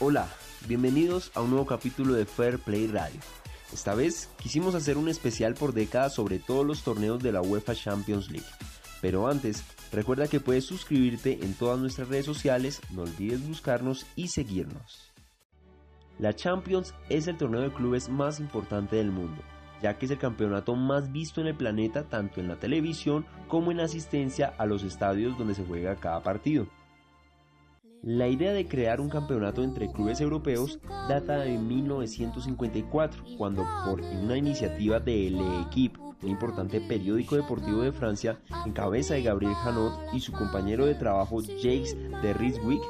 Hola, bienvenidos a un nuevo capítulo de Fair Play Radio. Esta vez quisimos hacer un especial por décadas sobre todos los torneos de la UEFA Champions League. Pero antes, recuerda que puedes suscribirte en todas nuestras redes sociales, no olvides buscarnos y seguirnos. La Champions es el torneo de clubes más importante del mundo, ya que es el campeonato más visto en el planeta tanto en la televisión como en asistencia a los estadios donde se juega cada partido. La idea de crear un campeonato entre clubes europeos data de 1954, cuando por una iniciativa de L'Equipe, un importante periódico deportivo de Francia, en cabeza de Gabriel Hanot y su compañero de trabajo Jacques de Rijswijk,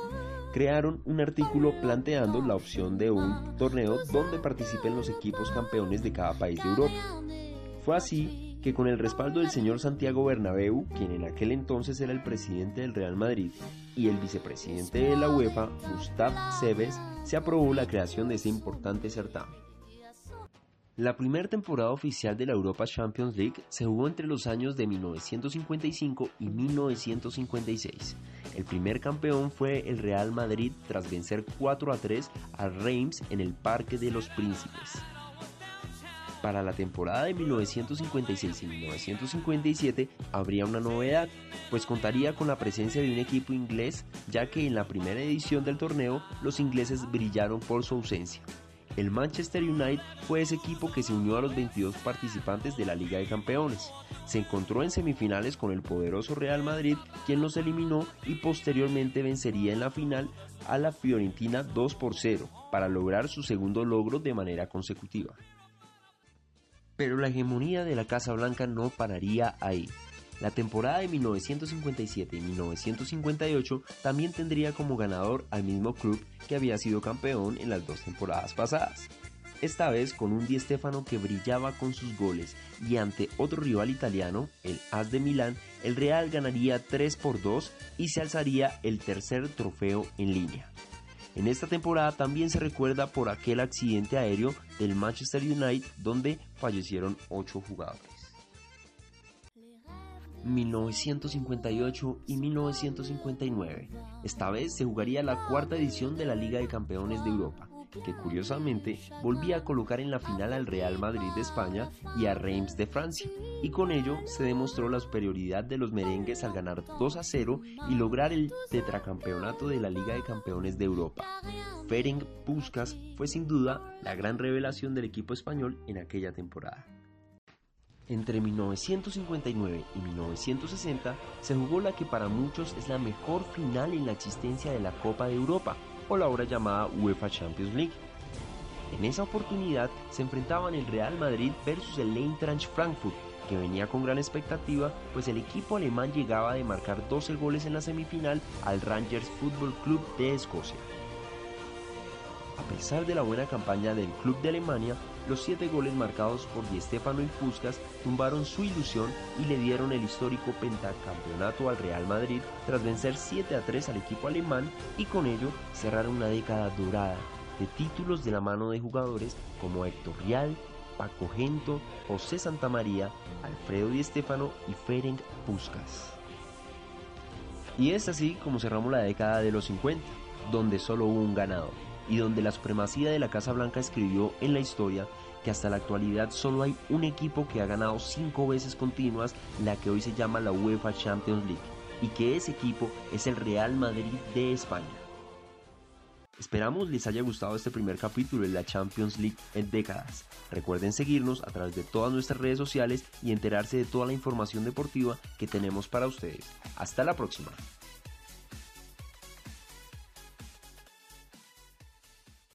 crearon un artículo planteando la opción de un torneo donde participen los equipos campeones de cada país de Europa. Fue así que con el respaldo del señor Santiago Bernabéu, quien en aquel entonces era el presidente del Real Madrid, y el vicepresidente de la UEFA, Gustav Seves, se aprobó la creación de ese importante certamen. La primera temporada oficial de la Europa Champions League se jugó entre los años de 1955 y 1956. El primer campeón fue el Real Madrid tras vencer 4 a 3 a Reims en el Parque de los Príncipes. Para la temporada de 1956 y 1957 habría una novedad, pues contaría con la presencia de un equipo inglés, ya que en la primera edición del torneo los ingleses brillaron por su ausencia. El Manchester United fue ese equipo que se unió a los 22 participantes de la Liga de Campeones. Se encontró en semifinales con el poderoso Real Madrid, quien los eliminó y posteriormente vencería en la final a la Fiorentina 2 por 0 para lograr su segundo logro de manera consecutiva. Pero la hegemonía de la Casa Blanca no pararía ahí. La temporada de 1957 y 1958 también tendría como ganador al mismo club que había sido campeón en las dos temporadas pasadas. Esta vez con un Di Stefano que brillaba con sus goles y ante otro rival italiano, el AS de Milán, el Real ganaría 3 por 2 y se alzaría el tercer trofeo en línea. En esta temporada también se recuerda por aquel accidente aéreo del Manchester United donde fallecieron 8 jugadores. 1958 y 1959. Esta vez se jugaría la cuarta edición de la Liga de Campeones de Europa, que curiosamente volvía a colocar en la final al Real Madrid de España y a Reims de Francia, y con ello se demostró la superioridad de los merengues al ganar 2 a 0 y lograr el tetracampeonato de la Liga de Campeones de Europa. Ferenc Puskas fue sin duda la gran revelación del equipo español en aquella temporada. Entre 1959 y 1960 se jugó la que para muchos es la mejor final en la existencia de la Copa de Europa, o la ahora llamada UEFA Champions League. En esa oportunidad se enfrentaban el Real Madrid versus el Eintracht Frankfurt, que venía con gran expectativa, pues el equipo alemán llegaba de marcar 12 goles en la semifinal al Rangers Football Club de Escocia. A pesar de la buena campaña del club de Alemania, los siete goles marcados por Di y Puskas tumbaron su ilusión y le dieron el histórico pentacampeonato al Real Madrid tras vencer 7 a 3 al equipo alemán y con ello cerrar una década dorada de títulos de la mano de jugadores como Héctor Rial, Paco Gento, José Santamaría, Alfredo Di y Ferenc Puskas. Y es así como cerramos la década de los 50, donde solo hubo un ganador y donde la supremacía de la Casa Blanca escribió en la historia que hasta la actualidad solo hay un equipo que ha ganado cinco veces continuas la que hoy se llama la UEFA Champions League y que ese equipo es el Real Madrid de España. Esperamos les haya gustado este primer capítulo de la Champions League en décadas. Recuerden seguirnos a través de todas nuestras redes sociales y enterarse de toda la información deportiva que tenemos para ustedes. Hasta la próxima.